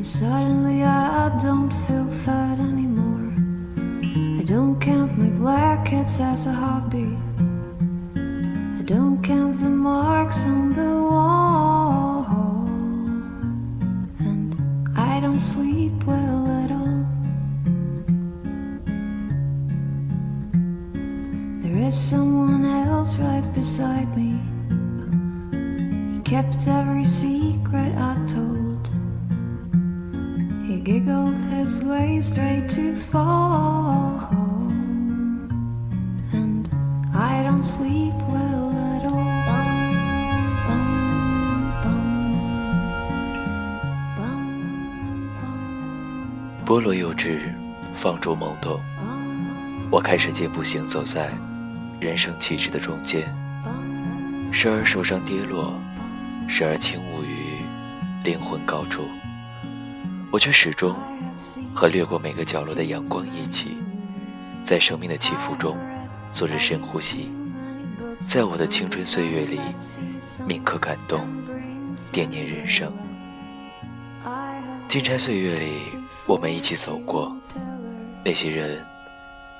And suddenly I don't feel fat anymore. I don't count my blackheads as a hobby. He giggled his way straight to fall. And I don't sleep well at all. Bum, bum, bum. Bum, bum, 菠萝幼稚，放逐懵懂。我开始健步行走在人生气质的中间，时而受伤跌落，时而轻舞于灵魂高处。我却始终和掠过每个角落的阳光一起，在生命的起伏中做着深呼吸，在我的青春岁月里铭刻感动，惦念人生。金钗岁月里，我们一起走过那些人，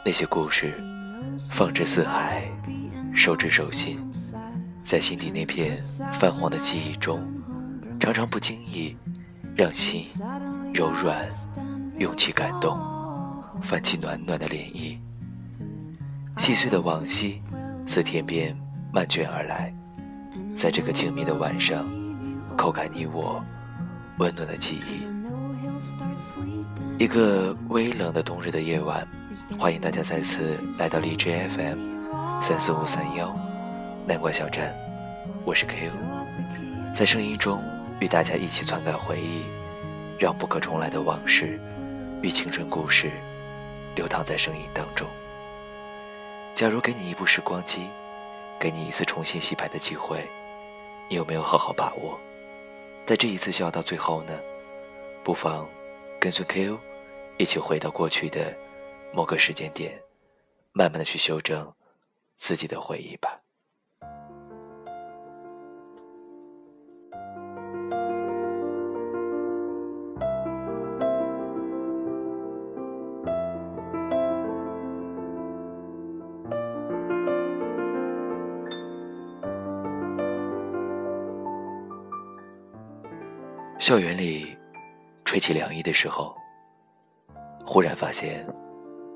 那些故事，放之四海，收之手心，在心底那片泛黄的记忆中，常常不经意让心柔软，涌起感动，泛起暖暖的涟漪。细碎的往昔自天边漫卷而来，在这个静谧的晚上，扣感你我温暖的记忆。一个微冷的冬日的夜晚，欢迎大家再次来到荔枝 FM 三四五三幺南瓜小站，我是 Ko，在声音中与大家一起篡改回忆，让不可重来的往事与青春故事流淌在声音当中。假如给你一部时光机，给你一次重新洗牌的机会，你有没有好好把握？在这一次笑到最后呢？不妨跟随 KO 一起回到过去的某个时间点，慢慢的去修正自己的回忆吧。校园里吹起凉意的时候，忽然发现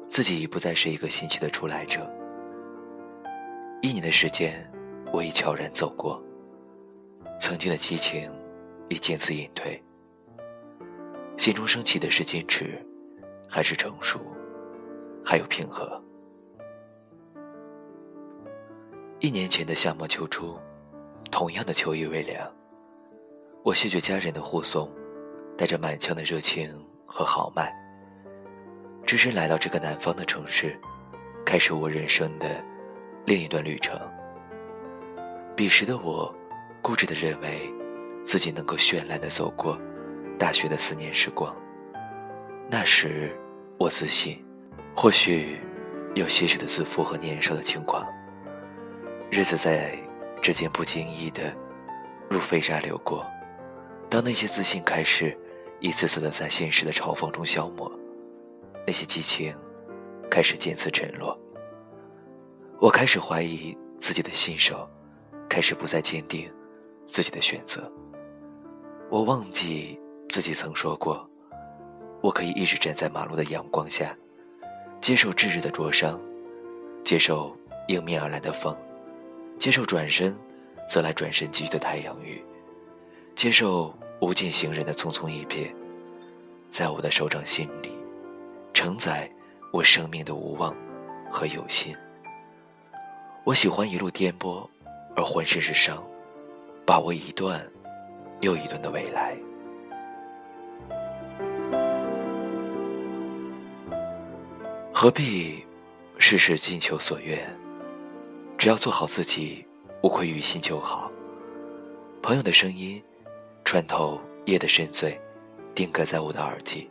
自己已不再是一个新奇的初来者。一年的时间，我已悄然走过，曾经的激情已渐次隐退，心中升起的是矜持，还是成熟，还有平和？一年前的夏末秋初，同样的秋意微凉。我谢绝家人的护送，带着满腔的热情和豪迈，只身来到这个南方的城市，开始我人生的另一段旅程。彼时的我，固执的认为，自己能够绚烂的走过大学的四年时光。那时，我自信，或许有些许的自负和年少的轻狂。日子在指尖不经意的如飞沙流过。当那些自信开始一次次的在现实的嘲讽中消磨，那些激情开始渐次沉落。我开始怀疑自己的信守，开始不再坚定自己的选择。我忘记自己曾说过，我可以一直站在马路的阳光下，接受炙热的灼伤，接受迎面而来的风，接受转身则来转身给予的太阳雨，接受。无尽行人的匆匆一瞥，在我的手掌心里，承载我生命的无望和有心。我喜欢一路颠簸，而浑身是伤，把握一段又一段的未来。何必事事尽求所愿？只要做好自己，无愧于心就好。朋友的声音。穿透夜的深邃，定格在我的耳际。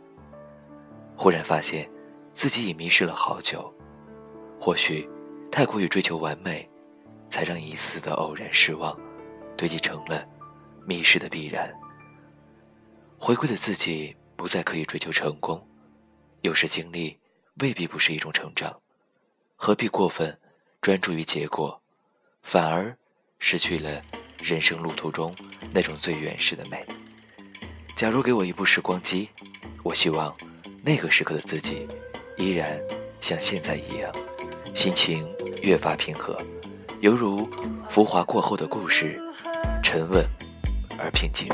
忽然发现，自己已迷失了好久。或许，太过于追求完美，才让一丝的偶然失望，堆积成了迷失的必然。回归的自己，不再可以追求成功，有时经历未必不是一种成长，何必过分专注于结果，反而失去了人生路途中那种最原始的美。假如给我一部时光机，我希望那个时刻的自己依然像现在一样，心情越发平和，犹如浮华过后的故事，沉稳而平静。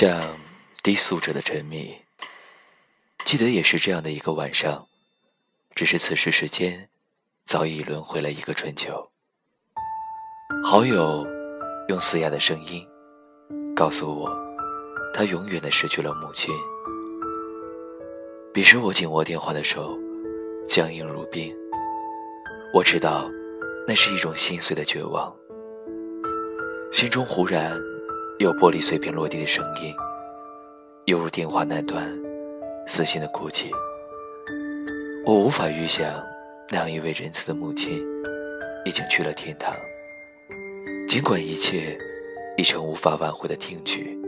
像低速者的沉迷，记得也是这样的一个晚上，只是此时时间早已轮回了一个春秋。好友用嘶哑的声音告诉我，他永远的失去了母亲。彼时我紧握电话的手僵硬如冰，我知道那是一种心碎的绝望，心中忽然。有玻璃碎片落地的声音，犹如电话那端撕心的哭泣。我无法预想，那样一位仁慈的母亲已经去了天堂。尽管一切已成无法挽回的听曲，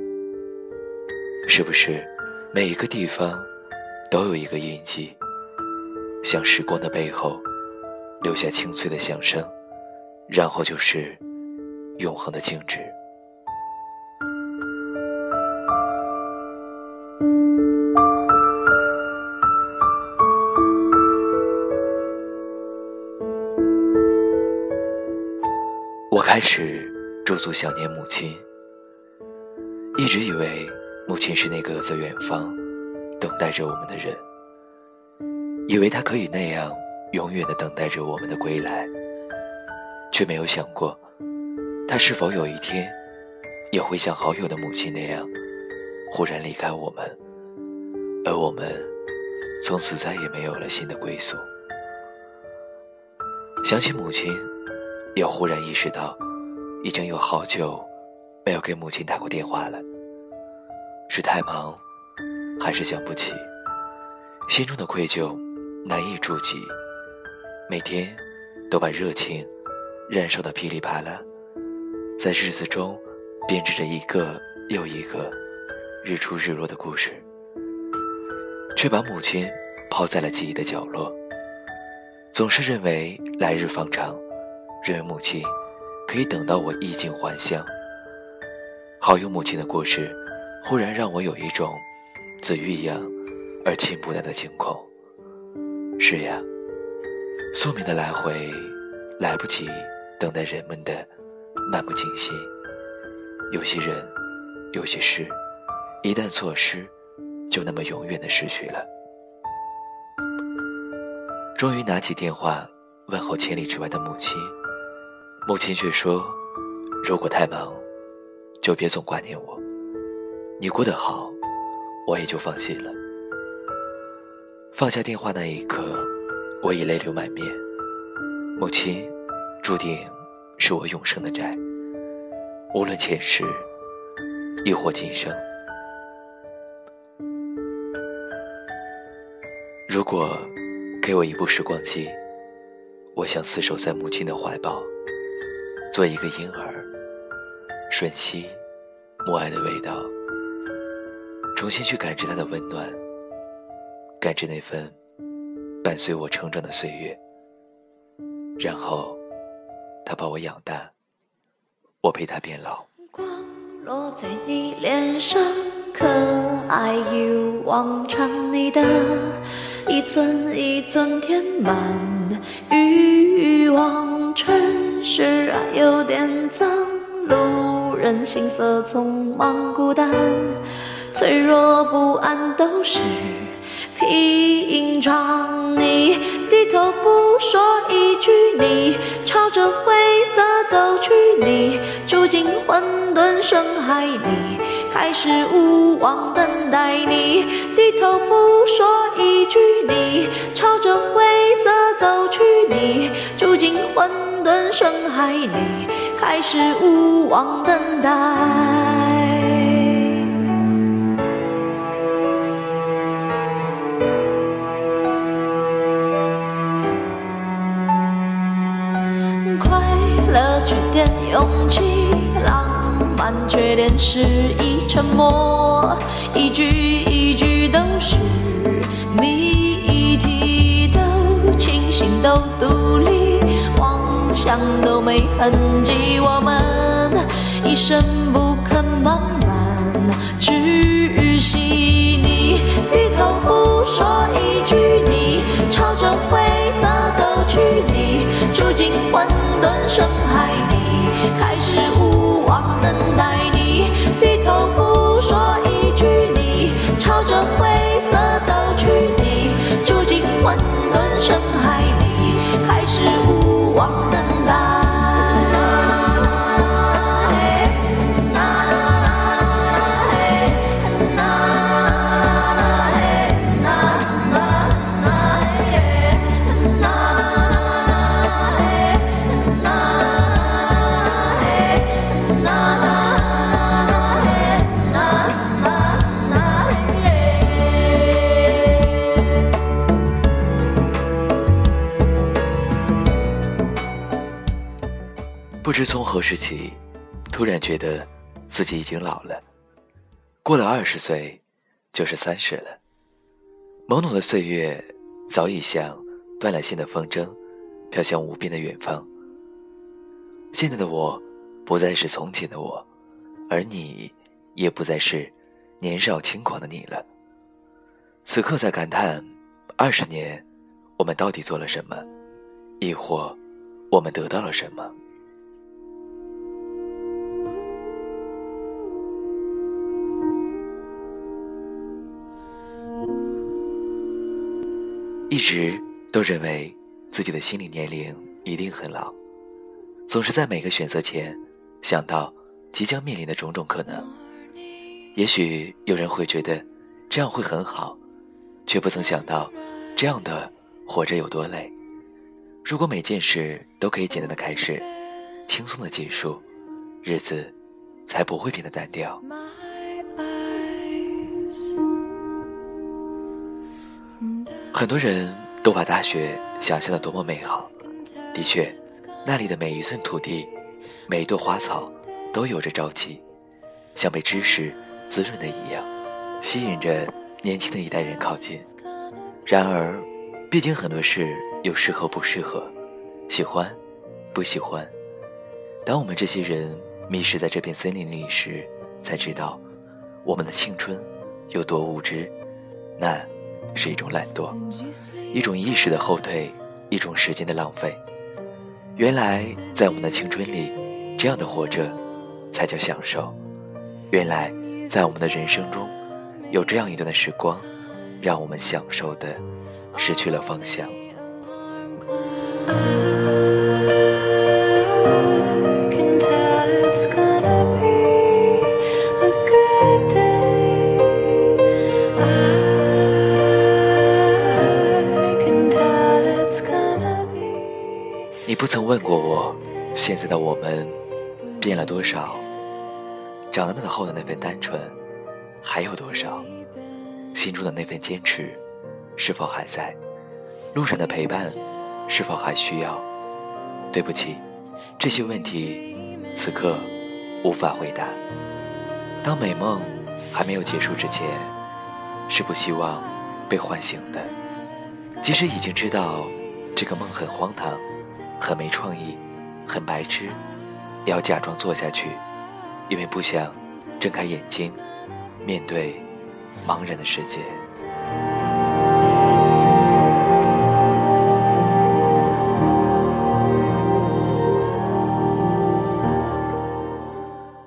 是不是每一个地方都有一个印记，像时光的背后留下清脆的响声，然后就是永恒的静止。开始驻足想念母亲，一直以为母亲是那个在远方等待着我们的人，以为她可以那样永远的等待着我们的归来，却没有想过，她是否有一天也会像好友的母亲那样忽然离开我们，而我们从此再也没有了新的归宿。想起母亲，又忽然意识到，已经有好久没有给母亲打过电话了。是太忙，还是想不起？心中的愧疚难以触及，每天都把热情燃烧的噼里啪啦，在日子中编织着一个又一个日出日落的故事。却把母亲抛在了记忆的角落。总是认为来日方长，认为母亲可以等到我衣锦还乡。好友母亲的故事，忽然让我有一种子欲养而亲不待的惊恐。是呀，宿命的来回，来不及等待人们的漫不经心。有些人，有些事，一旦错失。就那么永远的失去了。终于拿起电话问候千里之外的母亲，母亲却说：“如果太忙，就别总挂念我。你过得好，我也就放心了。”放下电话那一刻，我已泪流满面。母亲，注定是我永生的债，无论前世，亦或今生。如果给我一部时光机，我想厮守在母亲的怀抱，做一个婴儿，吮吸母爱的味道，重新去感知它的温暖，感知那份伴随我成长的岁月。然后，他把我养大，我陪他变老。光落在你脸上，可爱一如往常，你的。一寸一寸填满欲望，是啊有点脏，路人行色匆忙，孤单、脆弱、不安都是平常。你低头不说一句，你朝着灰色走去，你住进混沌深海里。开始无望等待你低头不说一句，你朝着灰色走去，你住进混沌深海里，开始无望等待。快乐缺点勇气，浪漫缺点失意。沉默，一句一句都是谜题，都清醒，都独立，想都没痕迹，我们一生不肯慢慢窒息。你低头不说一句，你朝着灰色走去，你住进混沌深海何时起，突然觉得自己已经老了。过了二十岁，就是三十了。懵懂的岁月早已像断了线的风筝，飘向无边的远方。现在的我，不再是从前的我，而你，也不再是年少轻狂的你了。此刻在感叹，二十年，我们到底做了什么，亦或我们得到了什么？一直都认为自己的心理年龄一定很老，总是在每个选择前想到即将面临的种种可能。也许有人会觉得这样会很好，却不曾想到，这样的活着有多累。如果每件事都可以简单的开始，轻松的结束，日子才不会变得单调。很多人都把大学想象的多么美好，的确，那里的每一寸土地，每一朵花草，都有着朝气，像被知识滋润的一样，吸引着年轻的一代人靠近。然而，毕竟很多事。有适合不适合，喜欢，不喜欢。当我们这些人迷失在这片森林里时，才知道，我们的青春有多无知。那是一种懒惰，一种意识的后退，一种时间的浪费。原来，在我们的青春里，这样的活着才叫享受。原来，在我们的人生中，有这样一段的时光，让我们享受的失去了方向。现在的我们变了多少？长大后的那份单纯还有多少？心中的那份坚持是否还在？路上的陪伴。是否还需要？对不起，这些问题此刻无法回答。当美梦还没有结束之前，是不希望被唤醒的。即使已经知道这个梦很荒唐、很没创意、很白痴，也要假装做下去，因为不想睁开眼睛面对茫然的世界。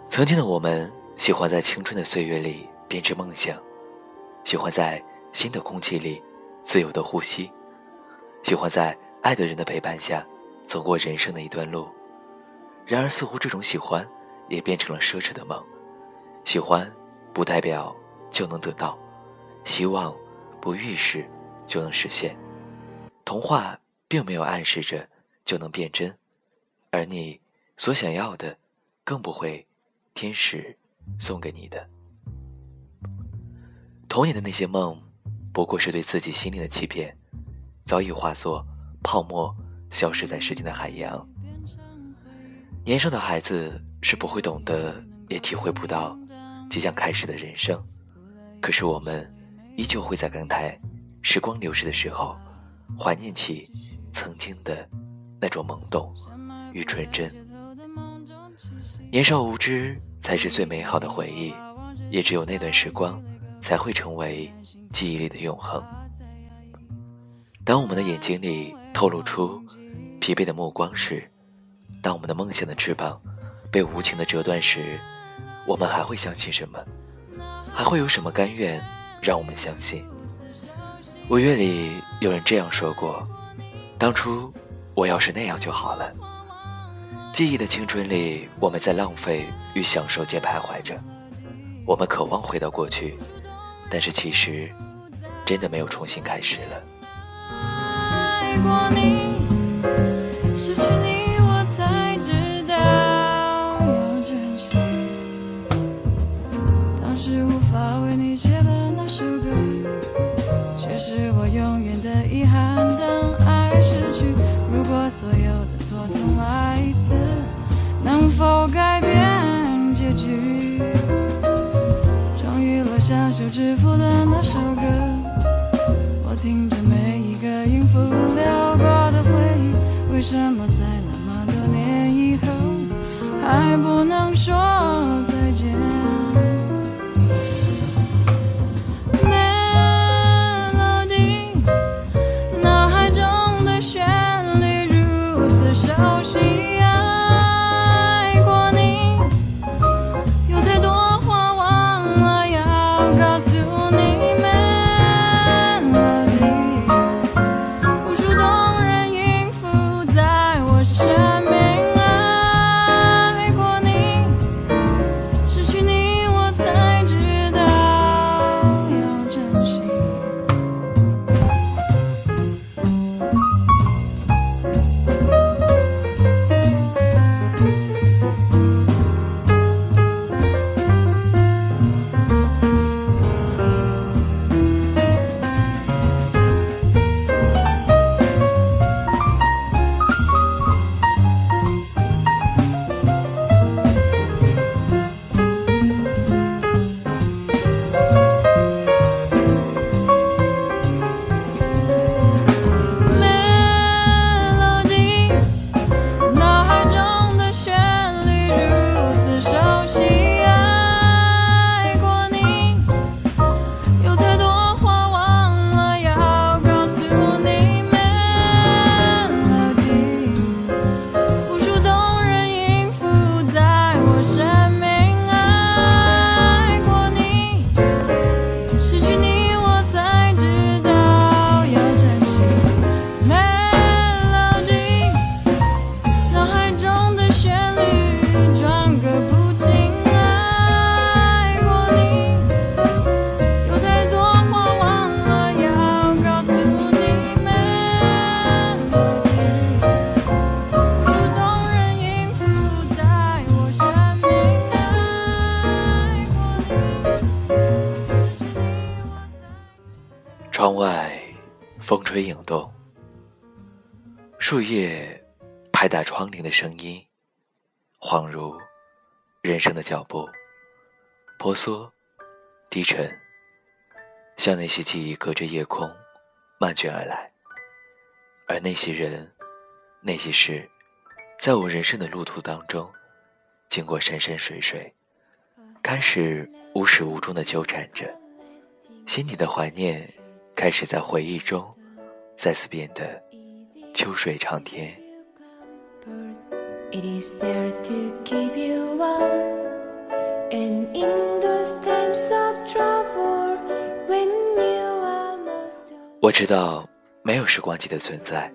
曾经的我们，喜欢在青春的岁月里编织梦想，喜欢在新的空气里自由的呼吸，喜欢在爱的人的陪伴下走过人生的一段路。然而，似乎这种喜欢也变成了奢侈的梦。喜欢不代表就能得到，希望不预示就能实现。童话并没有暗示着就能变真，而你所想要的，更不会。天使送给你的童年的那些梦，不过是对自己心灵的欺骗，早已化作泡沫，消失在时间的海洋。年少的孩子是不会懂得，也体会不到即将开始的人生。可是我们依旧会在感慨时光流逝的时候，怀念起曾经的那种懵懂与纯真。年少无知才是最美好的回忆，也只有那段时光才会成为记忆里的永恒。当我们的眼睛里透露出疲惫的目光时，当我们的梦想的翅膀被无情的折断时，我们还会相信什么？还会有什么甘愿让我们相信？五月里有人这样说过：“当初我要是那样就好了。”记忆的青春里，我们在浪费与享受间徘徊着。我们渴望回到过去，但是其实，真的没有重新开始了。爱过你，风吹影动，树叶拍打窗棂的声音，恍如人生的脚步，婆娑低沉，像那些记忆隔着夜空漫卷而来。而那些人，那些事，在我人生的路途当中，经过山山水水，开始无始无终的纠缠着，心底的怀念，开始在回忆中，再次变得秋水长天。我知道。没有时光机的存在，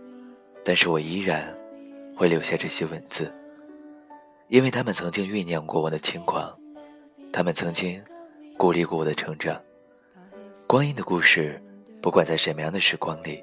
但是我依然会留下这些文字，因为他们曾经酝酿过我的轻狂，他们曾经鼓励过我的成长。光阴的故事，不管在什么样的时光里，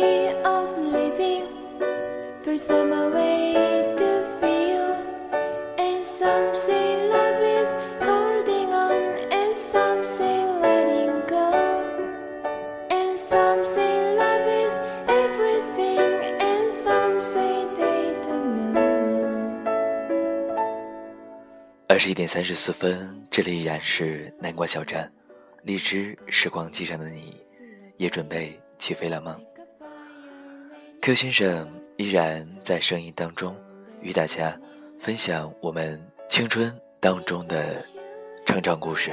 for some way to feel. And some say love is holding on, and something letting go. And something love is everything, and some say they don't know. 二十一点三十四分，这里依然是南瓜小站。荔枝时光机上的你，也准备起飞了吗？Q 先生依然在声音当中与大家分享我们青春当中的成长故事。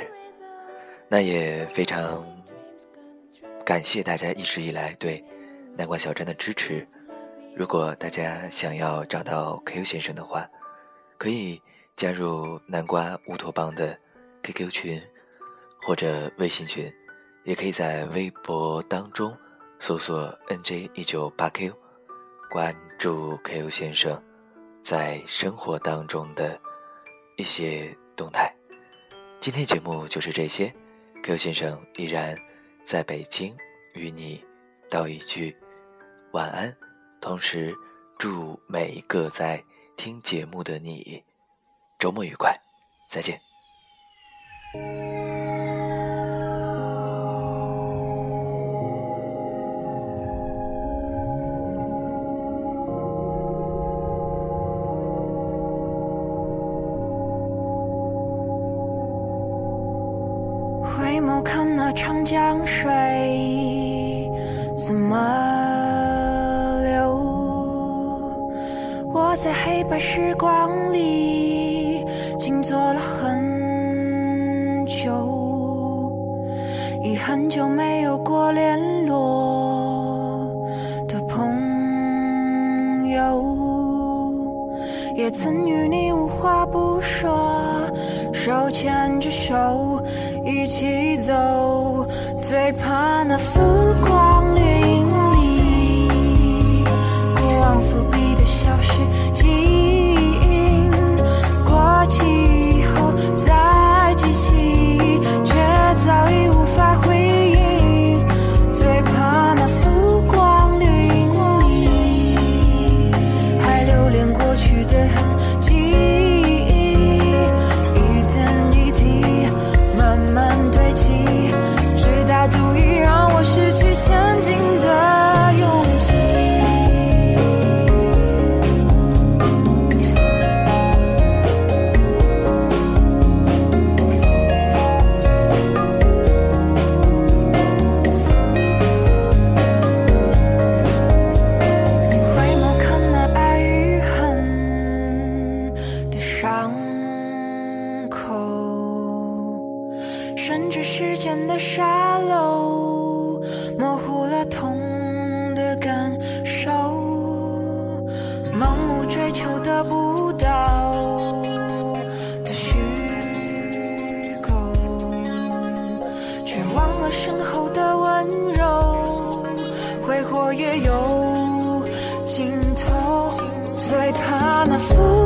那也非常感谢大家一直以来对南瓜小站的支持。如果大家想要找到 Q 先生的话，可以加入南瓜乌托邦的 QQ 群。或者微信群，也可以在微博当中搜索 “nj 一九八 q”，关注 Q 先生在生活当中的一些动态。今天节目就是这些，Q 先生依然在北京与你道一句晚安，同时祝每一个在听节目的你周末愉快，再见。水怎么流？我在黑白时光里静坐了很久，已很久没有过联络的朋友，也曾与你无话不说，手牵着手。一起走，最怕那浮夸别忘了身后的温柔挥霍也有尽头最怕那风